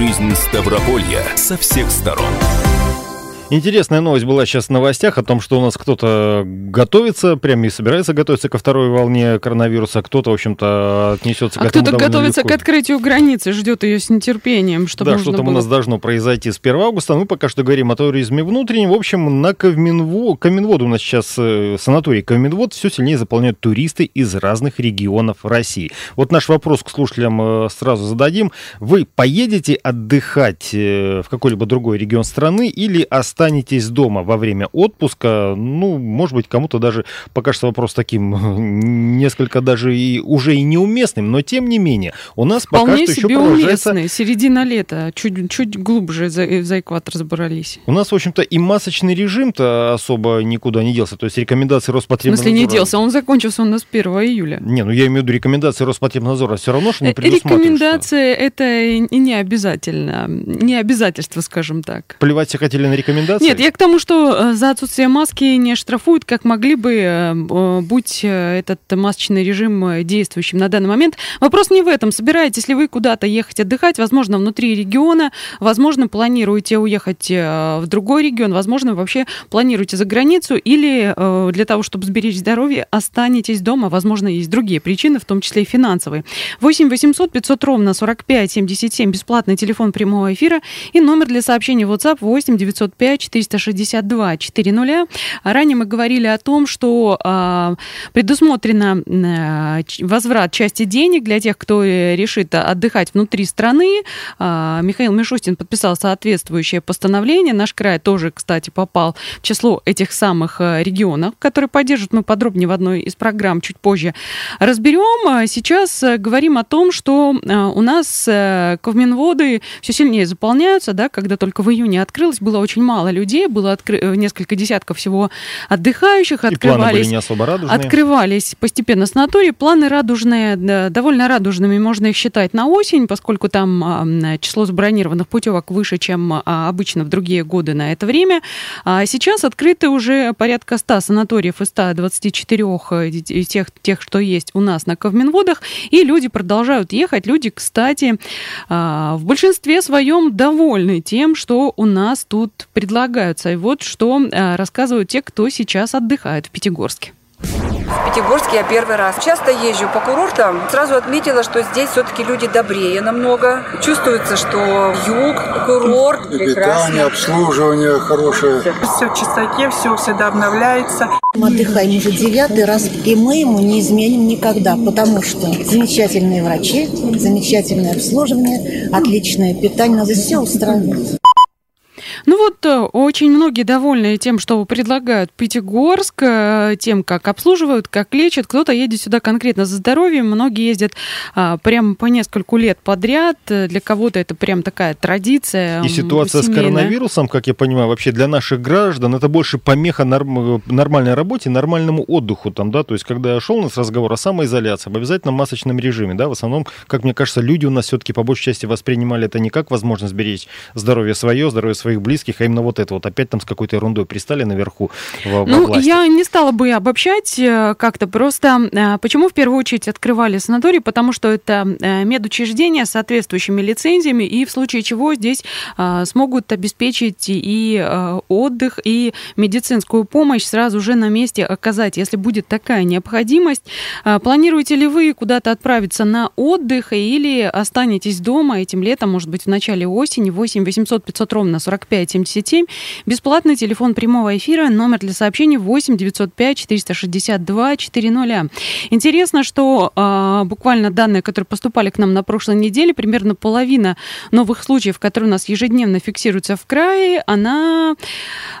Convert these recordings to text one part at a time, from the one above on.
Жизнь Ставрополья со всех сторон. Интересная новость была сейчас в новостях о том, что у нас кто-то готовится, прямо и собирается готовиться ко второй волне коронавируса, кто-то, в общем-то, отнесется а к этому кто-то готовится легко. к открытию границы, ждет ее с нетерпением, чтобы Да, что там было... у нас должно произойти с 1 августа. Мы пока что говорим о туризме внутреннем. В общем, на Ковминво... Ковминводу у нас сейчас э, санаторий Ковминвод все сильнее заполняют туристы из разных регионов России. Вот наш вопрос к слушателям э, сразу зададим. Вы поедете отдыхать э, в какой-либо другой регион страны или останетесь останетесь дома во время отпуска, ну, может быть, кому-то даже покажется вопрос таким несколько даже и уже и неуместным, но тем не менее, у нас Вполне пока что еще продолжается... Середина лета, чуть, чуть глубже за, за экватор забрались. У нас, в общем-то, и масочный режим-то особо никуда не делся, то есть рекомендации Роспотребнадзора... В смысле не делся, он закончился у нас 1 июля. Не, ну я имею в виду рекомендации Роспотребнадзора, все равно, что не предусматривают. Рекомендации это и не обязательно, не обязательство, скажем так. Плевать все хотели на рекомендации? Нет, я к тому, что за отсутствие маски не штрафуют, как могли бы, будь этот масочный режим действующим на данный момент. Вопрос не в этом. Собираетесь ли вы куда-то ехать отдыхать, возможно, внутри региона, возможно, планируете уехать в другой регион, возможно, вообще планируете за границу, или для того, чтобы сберечь здоровье, останетесь дома. Возможно, есть другие причины, в том числе и финансовые. 8 800 500 ровно 45 77, бесплатный телефон прямого эфира и номер для сообщений WhatsApp 8 905 462 400. Ранее мы говорили о том, что э, предусмотрено э, возврат части денег для тех, кто решит отдыхать внутри страны. Э, Михаил Мишустин подписал соответствующее постановление. Наш край тоже, кстати, попал в число этих самых регионов, которые поддержат. Мы подробнее в одной из программ чуть позже разберем. Сейчас говорим о том, что у нас Ковминводы все сильнее заполняются, да, когда только в июне открылось, было очень мало людей, было откры... несколько десятков всего отдыхающих, И открывались, планы были не особо радужные. открывались постепенно санатории. Планы радужные, да, довольно радужными, можно их считать на осень, поскольку там а, число забронированных путевок выше, чем а, обычно в другие годы на это время. А сейчас открыты уже порядка 100 санаториев из 124 из тех, тех, что есть у нас на Ковминводах, и люди продолжают ехать. Люди, кстати, а, в большинстве своем довольны тем, что у нас тут предлагаются. И вот что а, рассказывают те, кто сейчас отдыхает в Пятигорске. В Пятигорске я первый раз. Часто езжу по курортам. Сразу отметила, что здесь все-таки люди добрее намного. Чувствуется, что юг, курорт И питание, обслуживание хорошее. Все в чистоте, все всегда обновляется. Мы отдыхаем уже девятый раз, и мы ему не изменим никогда, потому что замечательные врачи, замечательное обслуживание, отличное питание, нас все устраивает. Ну вот, э, очень многие довольны тем, что предлагают Пятигорск, э, тем, как обслуживают, как лечат. Кто-то едет сюда конкретно за здоровьем, многие ездят а, прям по нескольку лет подряд. Для кого-то это прям такая традиция. И ситуация семейная. с коронавирусом, как я понимаю, вообще для наших граждан это больше помеха норм... нормальной работе, нормальному отдыху там, да, то есть когда шел у нас разговор о самоизоляции, об обязательном масочном режиме, да, в основном, как мне кажется, люди у нас все-таки по большей части воспринимали это не как возможность беречь здоровье свое, здоровье своих близких, а именно вот это вот опять там с какой-то ерундой пристали наверху во, во Ну, власти. я не стала бы обобщать э, как-то просто. э, Почему в первую очередь открывали санаторий? Потому что это э, медучреждения с соответствующими лицензиями, и в случае чего здесь смогут обеспечить и отдых, и медицинскую помощь сразу же на месте оказать, если будет такая необходимость. Планируете ли вы куда-то отправиться на отдых или останетесь дома этим летом, может быть, в начале осени, 8 800 500 ровно 45 77. Бесплатный телефон прямого эфира, номер для сообщений 8 905 462 400. Интересно, что а, буквально данные, которые поступали к нам на прошлой неделе, примерно половина новых случаев, которые у нас ежедневно фиксируются в крае, она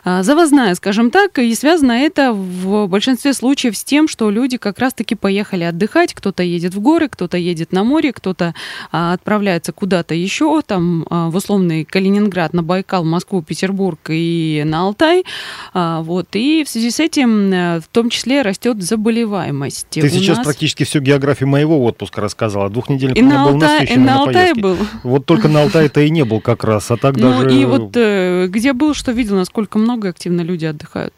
а, завозная, скажем так, и связано это в большинстве случаев с тем, что люди как раз-таки поехали отдыхать, кто-то едет в горы, кто-то едет на море, кто-то а, отправляется куда-то еще, там а, в условный Калининград, на Байкал, Москву, Петербург и на Алтай. А, вот. И в связи с этим э, в том числе растет заболеваемость. Ты У сейчас нас- практически всю географию моего отпуска рассказала. Двухнедельник И у меня на, был Алтай, и на на поездке. был. Вот только на Алтае-то и не был как раз, а так Ну даже... и вот э, где был, что видел, насколько много активно люди отдыхают.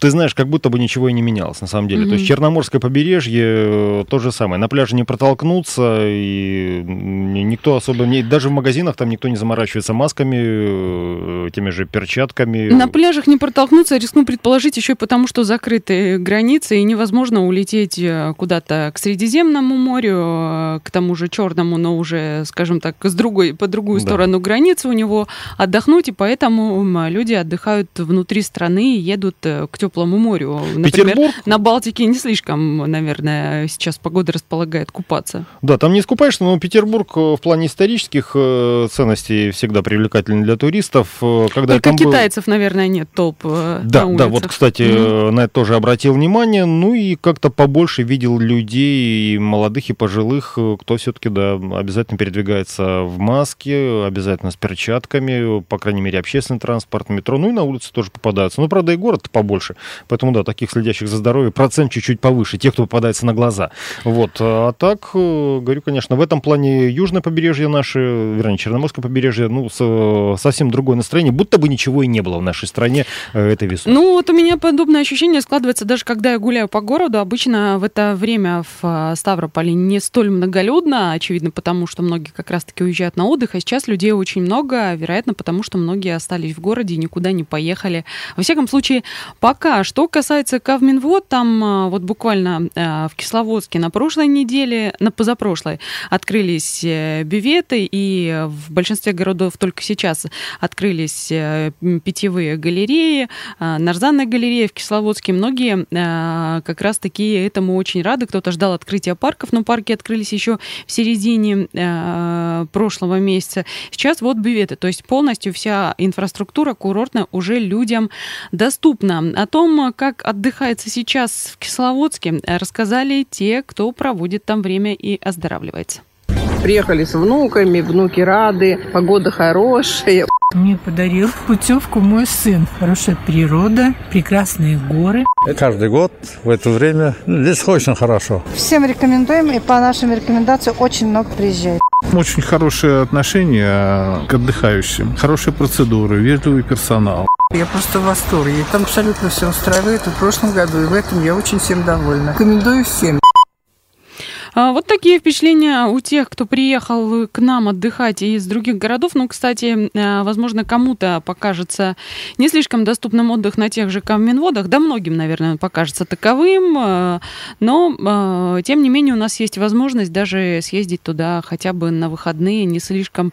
Ты знаешь, как будто бы ничего и не менялось на самом деле. То есть Черноморское побережье э, то же самое. На пляже не протолкнуться, и никто особо... Не, даже в магазинах там никто не заморачивается масками, э, теми же перчатками. На пляжах не протолкнуться, рискну предположить, еще и потому, что закрыты границы, и невозможно улететь э, куда-то к Средиземному морю, к тому же Черному, но уже, скажем так, с другой, по другую Да. сторону границы у него отдохнуть, и поэтому люди отдыхают внутри страны и едут к теплому морю. Например, Петербург? на Балтике не слишком, наверное, сейчас погода располагает купаться. Да, там не искупаешься, но Петербург э, в плане исторических э, ценностей всегда привлекательный для туристов. Э, Когда Только там был- китайцев, наверное, нет толп э, Да, на да, улицах. вот, кстати, э, на это тоже обратил внимание. Ну и как-то побольше видел людей, и молодых и пожилых, кто все-таки, да, обязательно передвигается в маске, обязательно с перчатками, по крайней мере, общественный транспорт, метро, ну и на улице тоже попадаются. Ну, правда, и город побольше, поэтому, да, таких следящих за здоровье процент чуть-чуть повыше, тех, кто попадается на глаза. Вот, а так, э, говорю, конечно, в этом плане южное побережье наше, вернее, Черноморское побережье, ну, с- совсем другое настроение, будто бы ничего и не было в нашей стране э, этой весной. Ну, вот у меня подобное ощущение складывается даже когда я гуляю по городу. Обычно в это время в а, Ставрополе не столь многолюдно, очевидно, потому что многие как раз-таки уезжают на отдых, а сейчас людей очень много, вероятно, потому что многие остались в городе и никуда не поехали. Во всяком случае, пока. Что касается Кавминвод, там а, вот буквально а, в Кисловодске на прошлой неделе, на позапрошлой, открылись э, бюветы, и в большинстве городов только сейчас открылись э, питьевые галереи, а, Нарзанная галерея в Кисловодске. Многие как раз-таки этому очень рады. Кто-то ждал открытия парков, но парки открылись еще в середине прошлого месяца. Сейчас вот бюветы, то есть полностью вся инфраструктура курортная уже людям доступна. О том, как отдыхается сейчас в Кисловодске, рассказали те, кто проводит там время и оздоравливается. Приехали с внуками, внуки рады, погода хорошая. Мне подарил путевку мой сын. Хорошая природа, прекрасные горы. Каждый год в это время ну, здесь очень хорошо. Всем рекомендуем, и по нашим рекомендациям очень много приезжает. Очень хорошее отношение к отдыхающим, хорошие процедуры, вежливый персонал. Я просто в восторге. Там абсолютно все устраивает. И в прошлом году, и в этом я очень всем довольна. Рекомендую всем. А, Вот такие впечатления у тех, кто приехал к нам отдыхать из других городов. Ну, кстати, а, возможно, кому-то покажется не слишком доступным отдых на тех же Каменводах. Да, многим, наверное, он покажется таковым. а, Но, тем не менее, у нас есть возможность даже съездить туда хотя бы на выходные не слишком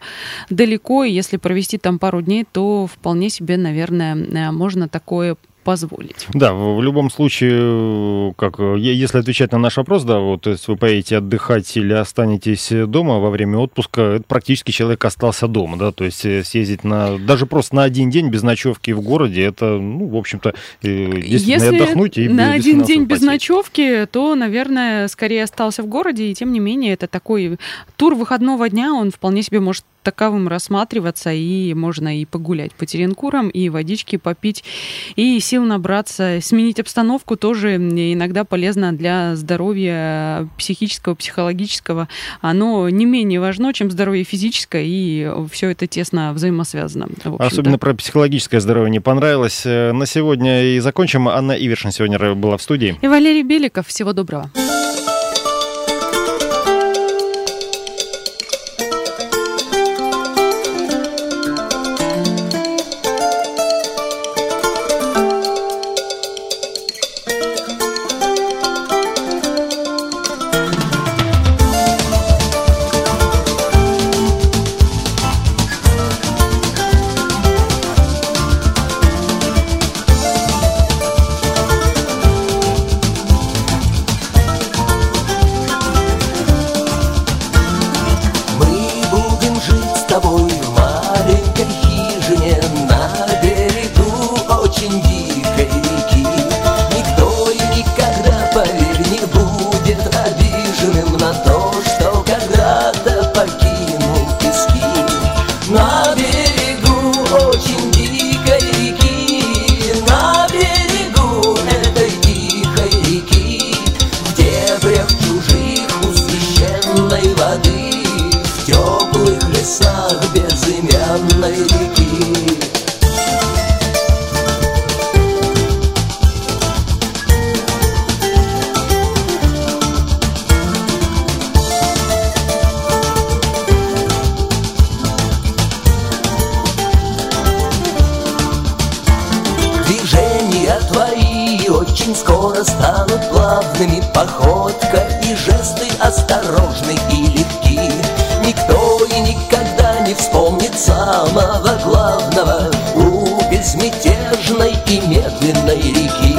далеко. И если провести там пару дней, то вполне себе, наверное, можно такое позволить. Да, в, любом случае, как, если отвечать на наш вопрос, да, вот, то есть вы поедете отдыхать или останетесь дома во время отпуска, это практически человек остался дома, да, то есть э, съездить на, даже просто на один день без ночевки в городе, это, ну, в общем-то, э, Если отдохнуть и на без один день без потерь. ночевки, то, наверное, скорее остался в городе, и тем не менее это такой тур выходного дня, он вполне себе может таковым рассматриваться, и можно и погулять по Теренкурам, и водички попить, и сил набраться, сменить обстановку тоже иногда полезно для здоровья психического, психологического. Оно не менее важно, чем здоровье физическое, и все это тесно взаимосвязано. Особенно про психологическое здоровье не понравилось. Э, На сегодня и закончим. Анна Ивершин сегодня была в студии. И Валерий Беликов. Всего доброго. туманной реки. Движения твои очень скоро станут плавными, походка и жесты осторожны самого главного У безмятежной и медленной реки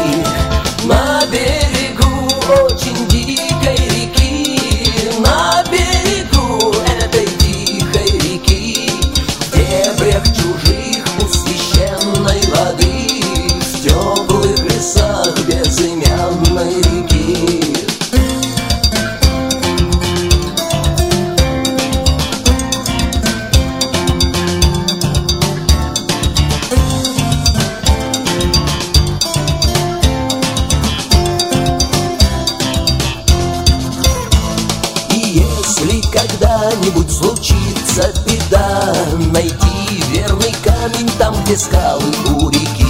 беда Найти верный камень там, где скалы у реки.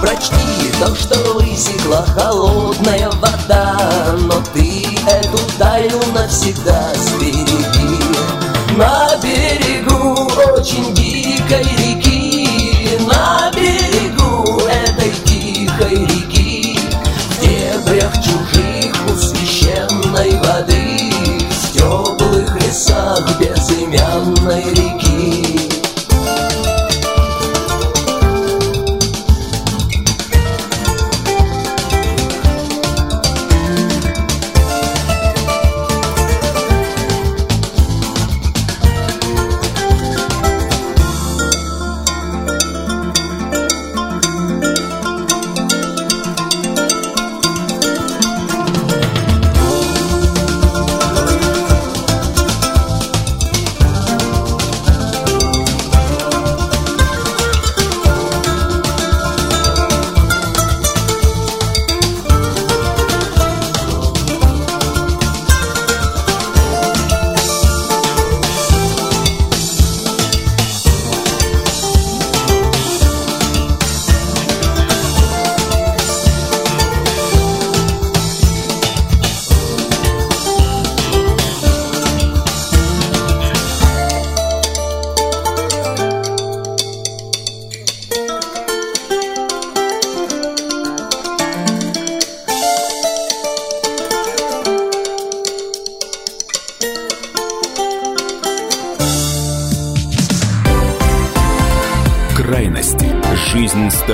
Прочти то, что высекла холодная вода Но ты эту тайну навсегда сбереги. На берегу очень дикой